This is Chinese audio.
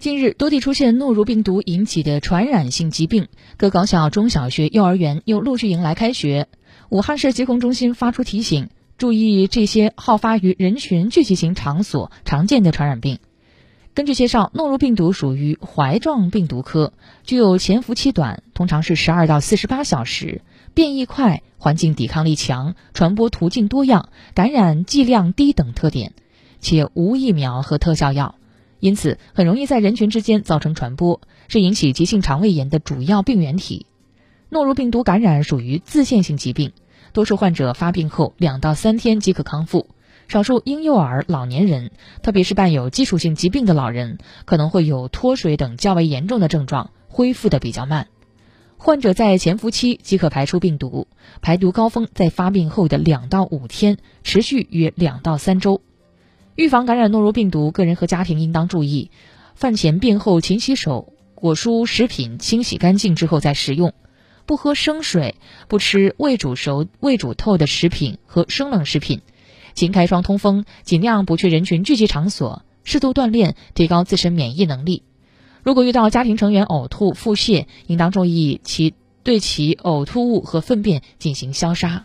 近日，多地出现诺如病毒引起的传染性疾病，各高校、中小学、幼儿园又陆续迎来开学。武汉市疾控中心发出提醒，注意这些好发于人群聚集型场所常见的传染病。根据介绍，诺如病毒属于怀状病毒科，具有潜伏期短，通常是十二到四十八小时，变异快，环境抵抗力强，传播途径多样，感染剂量低等特点，且无疫苗和特效药。因此，很容易在人群之间造成传播，是引起急性肠胃炎的主要病原体。诺如病毒感染属于自限性疾病，多数患者发病后两到三天即可康复，少数婴幼儿、老年人，特别是伴有基础性疾病的老人，可能会有脱水等较为严重的症状，恢复的比较慢。患者在潜伏期即可排出病毒，排毒高峰在发病后的两到五天，持续约两到三周。预防感染诺如病毒，个人和家庭应当注意：饭前便后勤洗手，果蔬食品清洗干净之后再食用，不喝生水，不吃未煮熟、未煮透的食品和生冷食品，勤开窗通风，尽量不去人群聚集场所，适度锻炼，提高自身免疫能力。如果遇到家庭成员呕吐、腹泻，应当注意其对其呕吐物和粪便进行消杀。